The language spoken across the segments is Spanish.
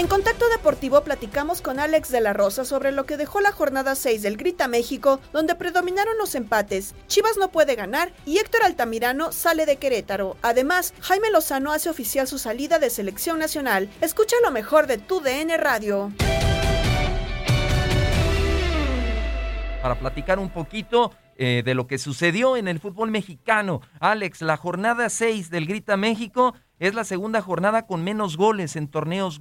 En Contacto Deportivo platicamos con Alex de la Rosa sobre lo que dejó la jornada 6 del Grita México, donde predominaron los empates. Chivas no puede ganar y Héctor Altamirano sale de Querétaro. Además, Jaime Lozano hace oficial su salida de selección nacional. Escucha lo mejor de tu DN Radio. para platicar un poquito eh, de lo que sucedió en el fútbol mexicano. Alex, la jornada 6 del Grita México es la segunda jornada con menos goles en torneos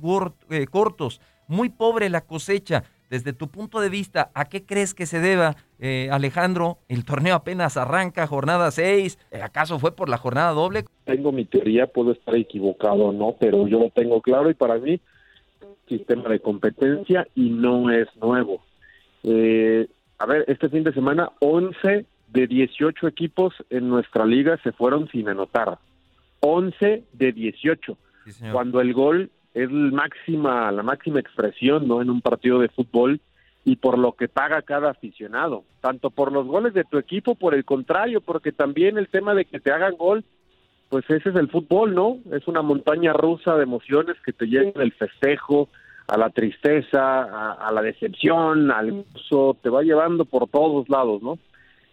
eh, cortos. Muy pobre la cosecha. Desde tu punto de vista, ¿a qué crees que se deba, eh, Alejandro? El torneo apenas arranca, jornada 6. ¿Acaso fue por la jornada doble? tengo mi teoría, puedo estar equivocado o no, pero yo lo tengo claro y para mí sistema de competencia y no es nuevo. Eh, a ver, este fin de semana 11 de 18 equipos en nuestra liga se fueron sin anotar. 11 de 18. Cuando el gol es el máxima, la máxima expresión ¿no? en un partido de fútbol y por lo que paga cada aficionado, tanto por los goles de tu equipo, por el contrario, porque también el tema de que te hagan gol pues ese es el fútbol, ¿no? Es una montaña rusa de emociones que te llevan del festejo a la tristeza, a, a la decepción, al uso, te va llevando por todos lados, ¿no?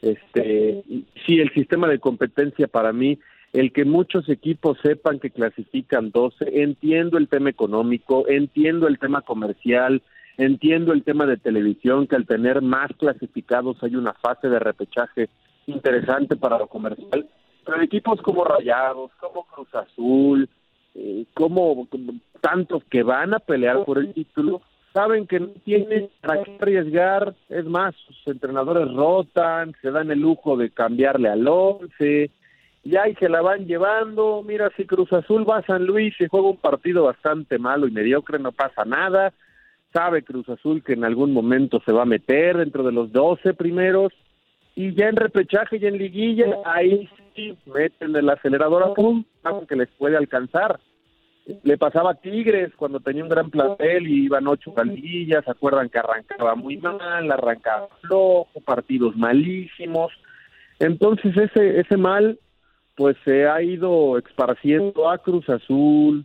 Este, sí, el sistema de competencia para mí, el que muchos equipos sepan que clasifican 12, entiendo el tema económico, entiendo el tema comercial, entiendo el tema de televisión, que al tener más clasificados hay una fase de repechaje interesante para lo comercial, pero equipos como Rayados, como Cruz Azul, eh, como, como tantos que van a pelear por el título, saben que no tienen para qué arriesgar, es más, sus entrenadores rotan, se dan el lujo de cambiarle al once, y ahí se la van llevando, mira, si Cruz Azul va a San Luis y juega un partido bastante malo y mediocre, no pasa nada, sabe Cruz Azul que en algún momento se va a meter dentro de los 12 primeros, y ya en repechaje y en liguilla, ahí sí meten el acelerador a pum, que les puede alcanzar. Le pasaba a Tigres cuando tenía un gran plantel y iban ocho liguillas, se acuerdan que arrancaba muy mal, arrancaba flojo, partidos malísimos. Entonces ese, ese mal pues se ha ido esparciendo a Cruz Azul,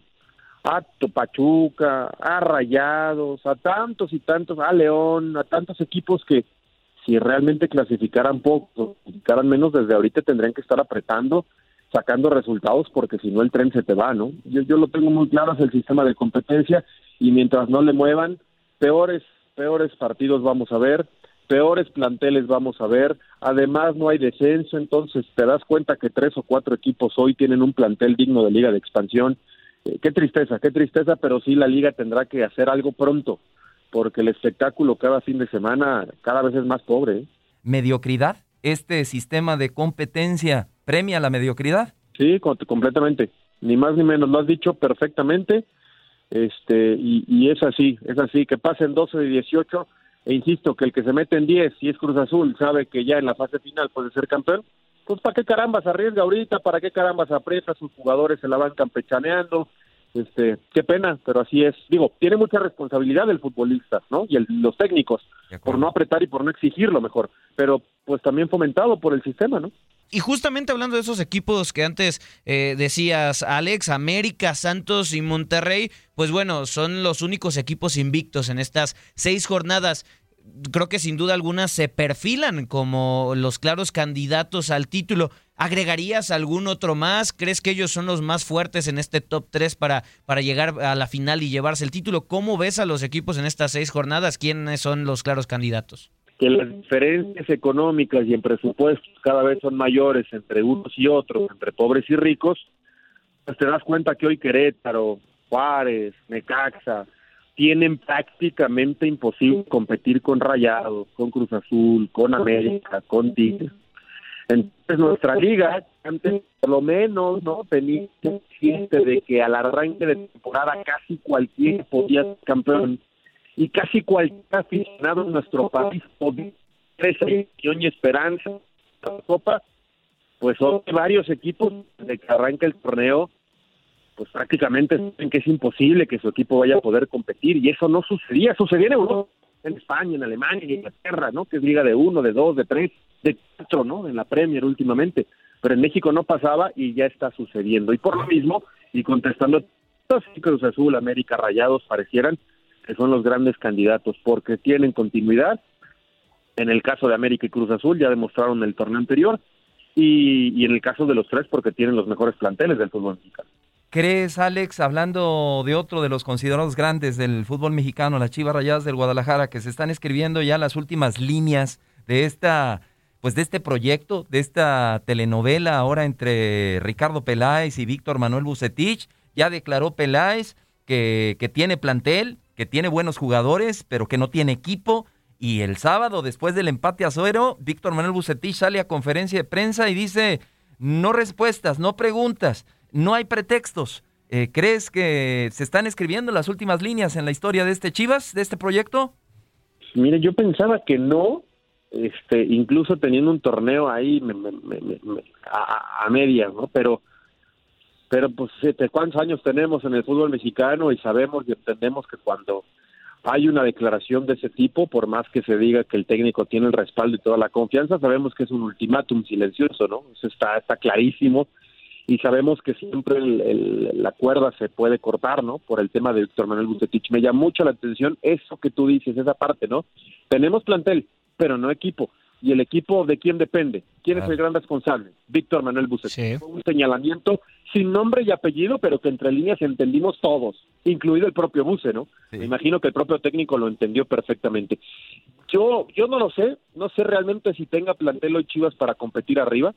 a Pachuca, a Rayados, a tantos y tantos, a León, a tantos equipos que si realmente clasificaran poco, clasificaran menos, desde ahorita tendrían que estar apretando, sacando resultados, porque si no el tren se te va, ¿no? Yo, yo lo tengo muy claro, es el sistema de competencia, y mientras no le muevan, peores, peores partidos vamos a ver, peores planteles vamos a ver, además no hay descenso, entonces te das cuenta que tres o cuatro equipos hoy tienen un plantel digno de liga de expansión. Eh, qué tristeza, qué tristeza, pero sí la liga tendrá que hacer algo pronto, porque el espectáculo cada fin de semana cada vez es más pobre. ¿eh? mediocridad, este sistema de competencia premia la mediocridad. Sí, completamente. Ni más ni menos. Lo has dicho perfectamente. Este, y, y es así, es así. Que pasen 12 de 18. E insisto, que el que se mete en 10, si es Cruz Azul, sabe que ya en la fase final puede ser campeón. Pues, ¿para qué carambas arriesga ahorita? ¿Para qué carambas aprieta? Sus jugadores se la van campechaneando este, qué pena, pero así es. Digo, tiene mucha responsabilidad el futbolista, ¿no? Y los técnicos, por no apretar y por no exigir lo mejor, pero pues también fomentado por el sistema, ¿no? Y justamente hablando de esos equipos que antes eh, decías, Alex, América, Santos y Monterrey, pues bueno, son los únicos equipos invictos en estas seis jornadas creo que sin duda alguna se perfilan como los claros candidatos al título. ¿Agregarías algún otro más? ¿Crees que ellos son los más fuertes en este top 3 para, para llegar a la final y llevarse el título? ¿Cómo ves a los equipos en estas seis jornadas? ¿Quiénes son los claros candidatos? Que las diferencias económicas y en presupuestos cada vez son mayores entre unos y otros, entre pobres y ricos, pues te das cuenta que hoy Querétaro, Juárez, Necaxa, tienen prácticamente imposible competir con Rayados, con Cruz Azul, con América, con Tigres. Entonces nuestra liga, antes por lo menos, ¿no? Tenía consciente de que al arranque de temporada casi cualquier podía ser campeón y casi cualquier aficionado en nuestro país podía esa ilusión y esperanza la Copa, pues son varios equipos de que arranca el torneo pues prácticamente saben que es imposible que su equipo vaya a poder competir y eso no sucedía, sucedía en Europa, en España, en Alemania, en Inglaterra, ¿no? Que es liga de uno, de dos, de tres, de cuatro, ¿no? En la Premier últimamente, pero en México no pasaba y ya está sucediendo y por lo mismo y contestando Cruz Azul, América, Rayados parecieran que son los grandes candidatos porque tienen continuidad. En el caso de América y Cruz Azul ya demostraron el torneo anterior y, y en el caso de los tres porque tienen los mejores planteles del fútbol mexicano. ¿Crees, Alex, hablando de otro de los considerados grandes del fútbol mexicano, las Chivas Rayadas del Guadalajara, que se están escribiendo ya las últimas líneas de esta, pues de este proyecto, de esta telenovela ahora entre Ricardo Peláez y Víctor Manuel Bucetich? Ya declaró Peláez que, que tiene plantel, que tiene buenos jugadores, pero que no tiene equipo. Y el sábado, después del empate a suero, Víctor Manuel Bucetich sale a conferencia de prensa y dice, no respuestas, no preguntas no hay pretextos. Eh, ¿Crees que se están escribiendo las últimas líneas en la historia de este Chivas, de este proyecto? Mire, yo pensaba que no, este, incluso teniendo un torneo ahí a, media, ¿no? Pero, pero pues, este, ¿cuántos años tenemos en el fútbol mexicano y sabemos y entendemos que cuando hay una declaración de ese tipo, por más que se diga que el técnico tiene el respaldo y toda la confianza, sabemos que es un ultimátum silencioso, ¿no? Eso está, está clarísimo y sabemos que siempre la cuerda se puede cortar, ¿no? Por el tema de Víctor Manuel Bucetich. Me llama mucho la atención eso que tú dices, esa parte, ¿no? Tenemos plantel, pero no equipo. ¿Y el equipo de quién depende? ¿Quién es el gran responsable? Víctor Manuel Bucetich. Un señalamiento sin nombre y apellido, pero que entre líneas entendimos todos, incluido el propio Buce, ¿no? Me imagino que el propio técnico lo entendió perfectamente. Yo, yo no lo sé, no sé realmente si tenga plantel hoy Chivas para competir arriba.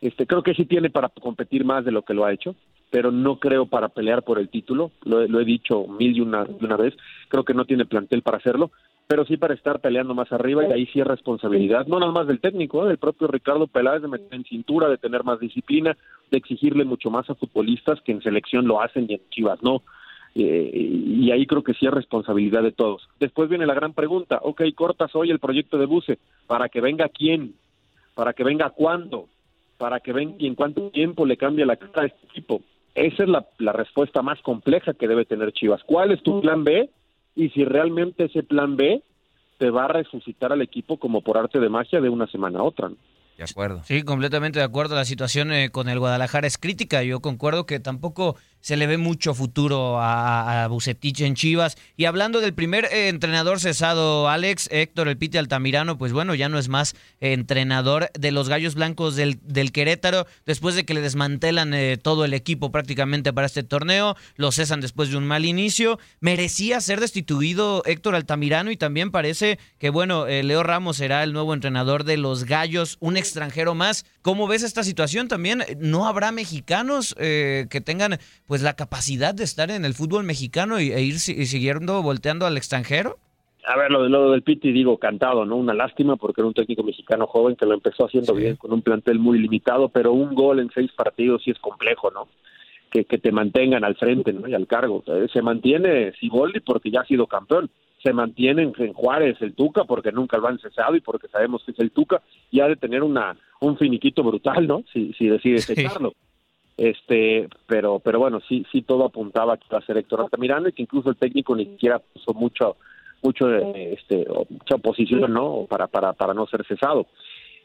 Este, creo que sí tiene para competir más de lo que lo ha hecho, pero no creo para pelear por el título. Lo, he dicho mil y una, una vez. Creo que no tiene plantel para hacerlo, pero sí para estar peleando más arriba y ahí sí es responsabilidad, no nada más del técnico, ¿eh? del propio Ricardo Peláez de meter en cintura, de tener más disciplina, de exigirle mucho más a futbolistas que en selección lo hacen y en Chivas no. Eh, y ahí creo que sí es responsabilidad de todos. Después viene la gran pregunta, ok, cortas hoy el proyecto de Buce, ¿para que venga quién? ¿Para que venga cuándo? para que ven y en cuánto tiempo le cambia la cara a este equipo. Esa es la respuesta más compleja que debe tener Chivas. ¿Cuál es tu plan B? Y si realmente ese plan B te va a resucitar al equipo como por arte de magia de una semana a otra. De acuerdo. Sí, completamente de acuerdo. La situación eh, con el Guadalajara es crítica. Yo concuerdo que tampoco se le ve mucho futuro a, a en Chivas. Y hablando del primer eh, entrenador cesado, Alex, Héctor El Pite Altamirano, pues bueno, ya no es más eh, entrenador de los Gallos Blancos del, Querétaro, después de que le desmantelan eh, todo el equipo prácticamente para este torneo, lo cesan después de un mal inicio. Merecía ser destituido Héctor Altamirano y también parece que, bueno, Leo Ramos será el nuevo entrenador de los Gallos, un extranjero más. ¿Cómo ves esta situación? También no habrá mexicanos que tengan pues la capacidad de estar en el fútbol mexicano y, e ir siguiendo volteando al extranjero? A ver, lo, de, lo del Piti, digo, cantado, ¿no? Una lástima porque era un técnico mexicano joven que lo empezó haciendo bien con un plantel muy limitado, pero un gol en seis partidos sí es complejo, ¿no? Que, que te mantengan al frente, ¿no? Y al cargo. Se mantiene Siboldi porque ya ha sido campeón. Se mantiene en Juárez el Tuca porque nunca lo han cesado y porque sabemos que es el Tuca y ha de tener una un finiquito brutal, ¿no? Si, si decide sí. Este, pero, pero bueno, sí, sí todo apuntaba que iba a ser Héctor Altamirano y que incluso el técnico ni siquiera puso mucho mucho este mucha oposición no para para para no ser cesado.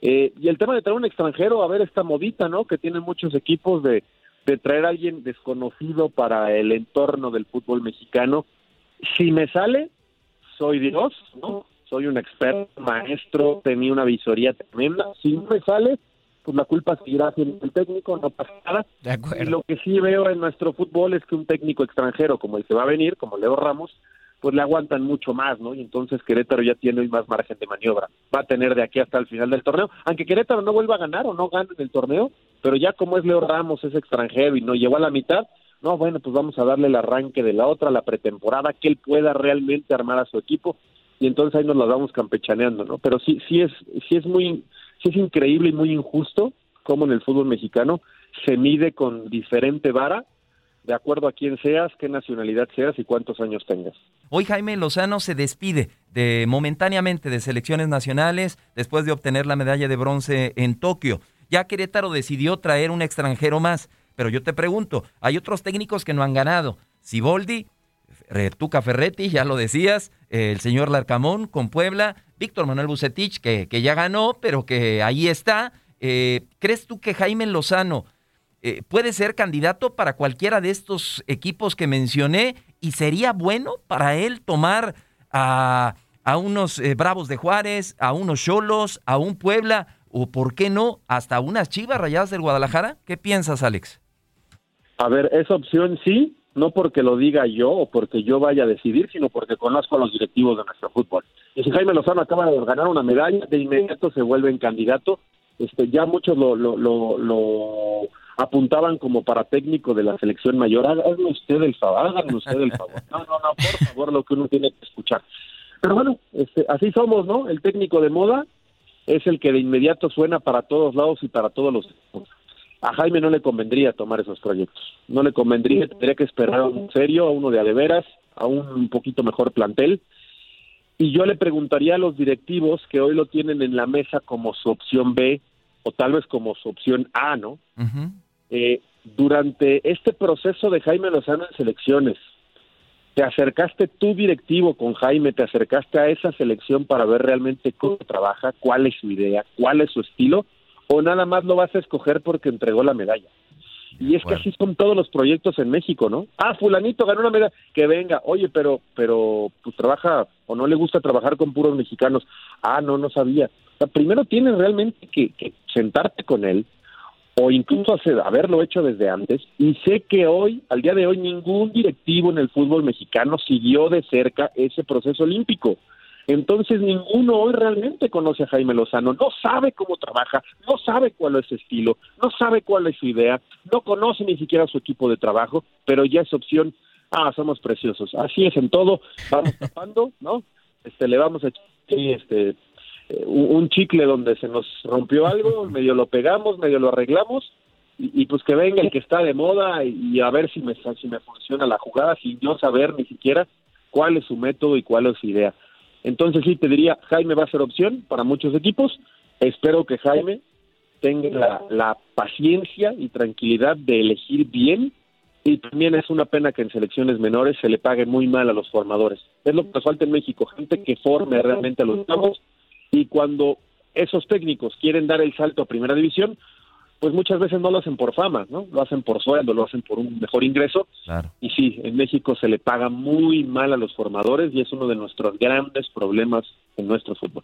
Eh, y el tema de traer un extranjero a ver esta modita no que tienen muchos equipos de de traer a alguien desconocido para el entorno del fútbol mexicano. Si me sale soy Dios no soy un experto maestro tenía una visoría tremenda. Si no me sale pues la culpa seguirá siendo el técnico, no pasa nada. Y lo que sí veo en nuestro fútbol es que un técnico extranjero como el que va a venir, como Leo Ramos, pues le aguantan mucho más, ¿no? Y entonces Querétaro ya tiene hoy más margen de maniobra. Va a tener de aquí hasta el final del torneo, aunque Querétaro no vuelva a ganar o no gane en el torneo, pero ya como es Leo Ramos, es extranjero y no llegó a la mitad, no, bueno, pues vamos a darle el arranque de la otra, la pretemporada, que él pueda realmente armar a su equipo y entonces ahí nos la vamos campechaneando, ¿no? Pero sí, sí es, sí es muy, es increíble y muy injusto cómo en el fútbol mexicano se mide con diferente vara de acuerdo a quién seas, qué nacionalidad seas y cuántos años tengas. Hoy Jaime Lozano se despide de momentáneamente de selecciones nacionales después de obtener la medalla de bronce en Tokio. Ya Querétaro decidió traer un extranjero más, pero yo te pregunto, hay otros técnicos que no han ganado. Siboldi, Tuca Ferretti, ya lo decías, el señor Larcamón con Puebla, Víctor Manuel Bucetich, que, que ya ganó, pero que ahí está. Eh, ¿Crees tú que Jaime Lozano eh, puede ser candidato para cualquiera de estos equipos que mencioné y sería bueno para él tomar a, a unos eh, Bravos de Juárez, a unos Cholos, a un Puebla o, por qué no, hasta unas Chivas Rayadas del Guadalajara? ¿Qué piensas, Alex? A ver, esa opción sí, no porque lo diga yo o porque yo vaya a decidir, sino porque conozco a los directivos de nuestro fútbol. Y si Jaime Lozano acaba de ganar una medalla, de inmediato se vuelve en candidato. Este, ya muchos lo, lo, lo, lo apuntaban como para técnico de la selección mayor. Háganme usted el favor, háganme usted el favor. No, no, no, por favor, lo que uno tiene que escuchar. Pero bueno, este, así somos, ¿no? El técnico de moda es el que de inmediato suena para todos lados y para todos los a Jaime no le convendría tomar esos proyectos. No le convendría, tendría que esperar a un serio, a uno de adeveras, a un poquito mejor plantel. Y yo le preguntaría a los directivos que hoy lo tienen en la mesa como su opción B o tal vez como su opción A, ¿no? eh, durante este proceso de Jaime Lozano en selecciones, ¿te acercaste tú directivo con Jaime, te acercaste a esa selección para ver realmente cómo trabaja, cuál es su idea, cuál es su estilo? O nada más lo vas a escoger porque entregó la medalla. Y es que así son todos los proyectos en México, ¿no? Ah, fulanito ganó una medalla, que venga, oye, pero, pero, pues trabaja, o no le gusta trabajar con puros mexicanos. Ah, no, no sabía. primero tienes realmente que, sentarte con él, o incluso hacer, haberlo hecho desde antes, y sé que hoy, al día de hoy, ningún directivo en el fútbol mexicano siguió de cerca ese proceso olímpico. Entonces ninguno hoy realmente conoce a Jaime Lozano, no sabe cómo trabaja, no sabe cuál es su estilo, no sabe cuál es su idea, no conoce ni siquiera su equipo de trabajo, pero ya es opción, ah, somos preciosos, así es en todo, vamos tapando, ¿no? Este, le vamos a este, eh, un chicle donde se nos rompió algo, medio lo pegamos, medio lo arreglamos, y, pues que venga el que está de moda y, a ver si me, si me funciona la jugada sin yo saber ni siquiera cuál es su método y cuál es su idea. Entonces sí, te diría, Jaime va a ser opción para muchos equipos. Espero que Jaime tenga la, paciencia y tranquilidad de elegir bien y también es una pena que en selecciones menores se le pague muy mal a los formadores. Es lo que nos falta en México, gente que forme realmente a los chavos y cuando esos técnicos quieren dar el salto a primera división, pues muchas veces no lo hacen por fama, ¿no? Lo hacen por sueldo, lo hacen por un mejor ingreso. Y sí, en México se le paga muy mal a los formadores y es uno de nuestros grandes problemas en nuestro fútbol.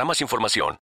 para más información,